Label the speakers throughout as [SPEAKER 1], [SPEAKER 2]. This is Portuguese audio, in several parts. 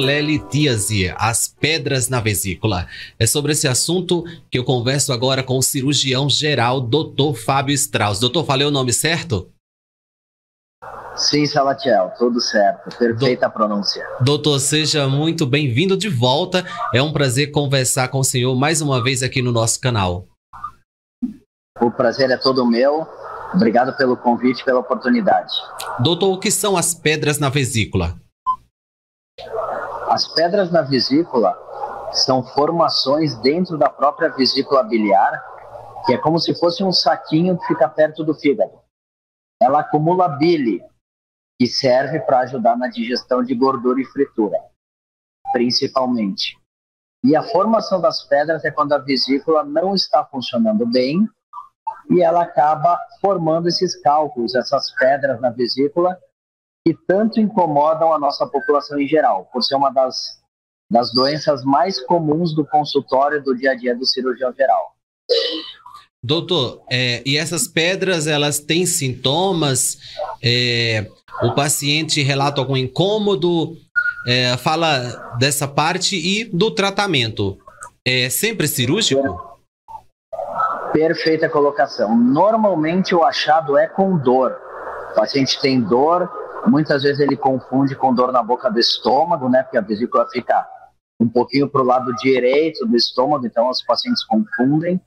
[SPEAKER 1] colelitíase, as pedras na vesícula. É sobre esse assunto que eu converso agora com o cirurgião geral, Dr. Fábio Strauss. Doutor, falei o nome certo?
[SPEAKER 2] Sim, Salatiel, tudo certo. Perfeita Do... pronúncia.
[SPEAKER 1] Doutor, seja muito bem-vindo de volta. É um prazer conversar com o senhor mais uma vez aqui no nosso canal.
[SPEAKER 2] O prazer é todo meu. Obrigado pelo convite, pela oportunidade.
[SPEAKER 1] Doutor, o que são as pedras na vesícula?
[SPEAKER 2] As pedras na vesícula são formações dentro da própria vesícula biliar, que é como se fosse um saquinho que fica perto do fígado. Ela acumula bile, que serve para ajudar na digestão de gordura e fritura, principalmente. E a formação das pedras é quando a vesícula não está funcionando bem e ela acaba formando esses cálculos, essas pedras na vesícula, que tanto incomodam a nossa população em geral, por ser uma das, das doenças mais comuns do consultório do dia a dia do cirurgião geral.
[SPEAKER 1] Doutor, é, e essas pedras, elas têm sintomas? É, o paciente relata algum incômodo? É, fala dessa parte e do tratamento. É sempre cirúrgico?
[SPEAKER 2] Perfeita colocação. Normalmente o achado é com dor. O paciente tem dor, muitas vezes ele confunde com dor na boca do estômago, né? Porque a vesícula fica um pouquinho para o lado direito do estômago, então os pacientes confundem.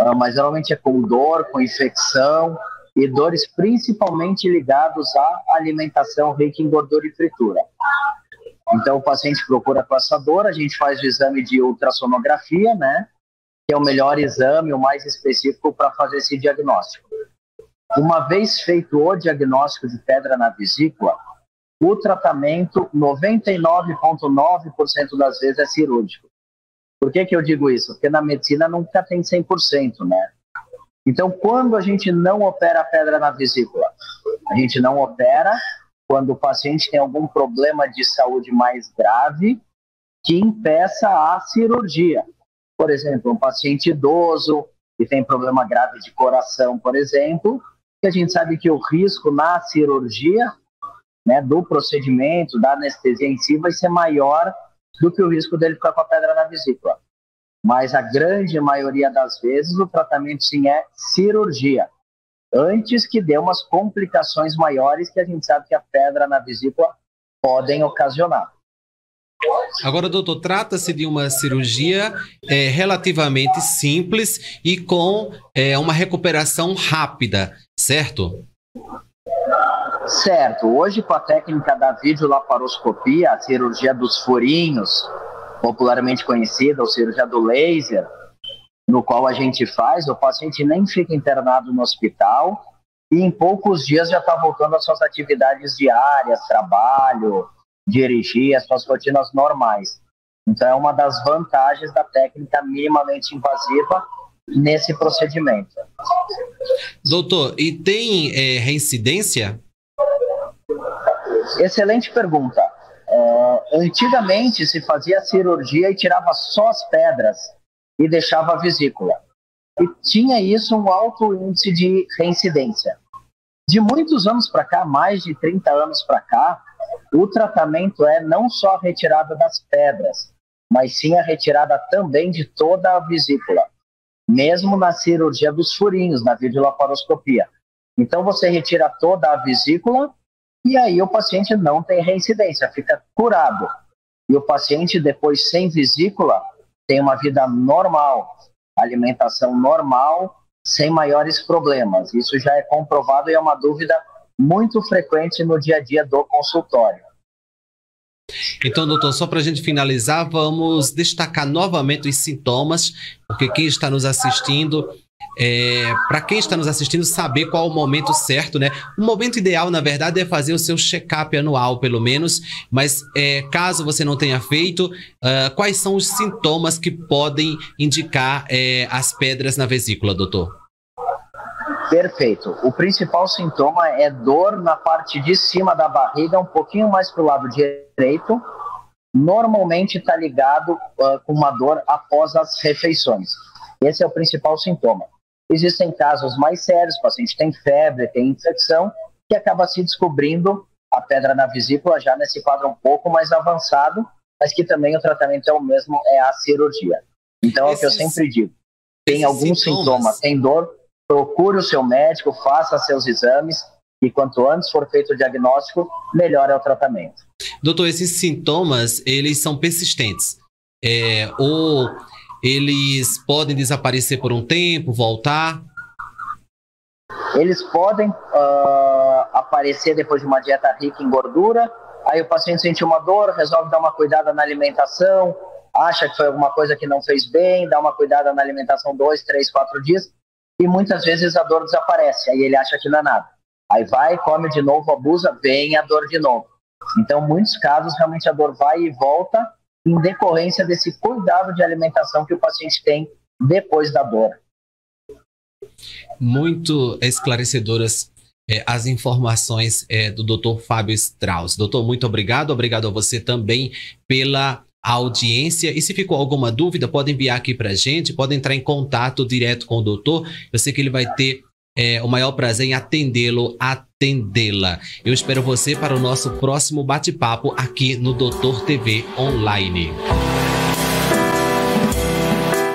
[SPEAKER 2] Uh, mas geralmente é com dor, com infecção e dores principalmente ligados à alimentação rica em gordura e fritura. Então o paciente procura com essa dor, a gente faz o exame de ultrassonografia, né? que é o melhor exame, o mais específico para fazer esse diagnóstico. Uma vez feito o diagnóstico de pedra na vesícula, o tratamento 99,9% das vezes é cirúrgico. Por que, que eu digo isso? Porque na medicina nunca tem 100%, né? Então, quando a gente não opera a pedra na vesícula, a gente não opera quando o paciente tem algum problema de saúde mais grave que impeça a cirurgia. Por exemplo, um paciente idoso que tem problema grave de coração, por exemplo, a gente sabe que o risco na cirurgia, né, do procedimento, da anestesia em si, vai ser maior do que o risco dele ficar com a pedra na vesícula. Mas a grande maioria das vezes o tratamento sim é cirurgia, antes que dê umas complicações maiores que a gente sabe que a pedra na vesícula podem ocasionar.
[SPEAKER 1] Agora, doutor, trata-se de uma cirurgia é, relativamente simples e com é, uma recuperação rápida, certo?
[SPEAKER 2] Certo. Hoje, com a técnica da videolaparoscopia, a cirurgia dos furinhos, popularmente conhecida, ou cirurgia do laser, no qual a gente faz, o paciente nem fica internado no hospital e em poucos dias já está voltando às suas atividades diárias, trabalho, dirigir as suas rotinas normais. Então, é uma das vantagens da técnica minimamente invasiva nesse procedimento.
[SPEAKER 1] Doutor, e tem é, reincidência?
[SPEAKER 2] Excelente pergunta. É, antigamente se fazia cirurgia e tirava só as pedras e deixava a vesícula. E tinha isso um alto índice de reincidência. De muitos anos para cá, mais de 30 anos para cá, o tratamento é não só a retirada das pedras, mas sim a retirada também de toda a vesícula, mesmo na cirurgia dos furinhos, na videolaparoscopia. Então você retira toda a vesícula e aí o paciente não tem reincidência, fica curado. E o paciente depois sem vesícula tem uma vida normal, alimentação normal, sem maiores problemas. Isso já é comprovado e é uma dúvida muito frequente no dia a dia do consultório.
[SPEAKER 1] Então, doutor, só para a gente finalizar, vamos destacar novamente os sintomas, porque quem está nos assistindo, é, para quem está nos assistindo, saber qual o momento certo, né? O momento ideal, na verdade, é fazer o seu check-up anual, pelo menos, mas é, caso você não tenha feito, uh, quais são os sintomas que podem indicar é, as pedras na vesícula, doutor?
[SPEAKER 2] Perfeito. O principal sintoma é dor na parte de cima da barriga, um pouquinho mais para o lado direito. Normalmente está ligado uh, com uma dor após as refeições. Esse é o principal sintoma. Existem casos mais sérios, o paciente tem febre, tem infecção, que acaba se descobrindo a pedra na vesícula já nesse quadro um pouco mais avançado, mas que também o tratamento é o mesmo, é a cirurgia. Então Esses, é o que eu sempre digo. Tem algum sintomas. sintoma, tem dor, procure o seu médico, faça seus exames e quanto antes for feito o diagnóstico, melhor é o tratamento.
[SPEAKER 1] Doutor, esses sintomas, eles são persistentes. É, ou eles podem desaparecer por um tempo, voltar?
[SPEAKER 2] Eles podem uh, aparecer depois de uma dieta rica em gordura, aí o paciente sente uma dor, resolve dar uma cuidada na alimentação, acha que foi alguma coisa que não fez bem, dá uma cuidada na alimentação dois, três, quatro dias, e muitas vezes a dor desaparece, aí ele acha que não é nada. Aí vai, come de novo, abusa, vem a dor de novo. Então, muitos casos, realmente a dor vai e volta em decorrência desse cuidado de alimentação que o paciente tem depois da dor.
[SPEAKER 1] Muito esclarecedoras é, as informações é, do Dr. Fábio Strauss. Doutor, muito obrigado. Obrigado a você também pela audiência. E se ficou alguma dúvida, pode enviar aqui para a gente, pode entrar em contato direto com o doutor. Eu sei que ele vai ter é, o maior prazer em atendê-lo, atendê-la. Eu espero você para o nosso próximo bate-papo aqui no Doutor TV Online.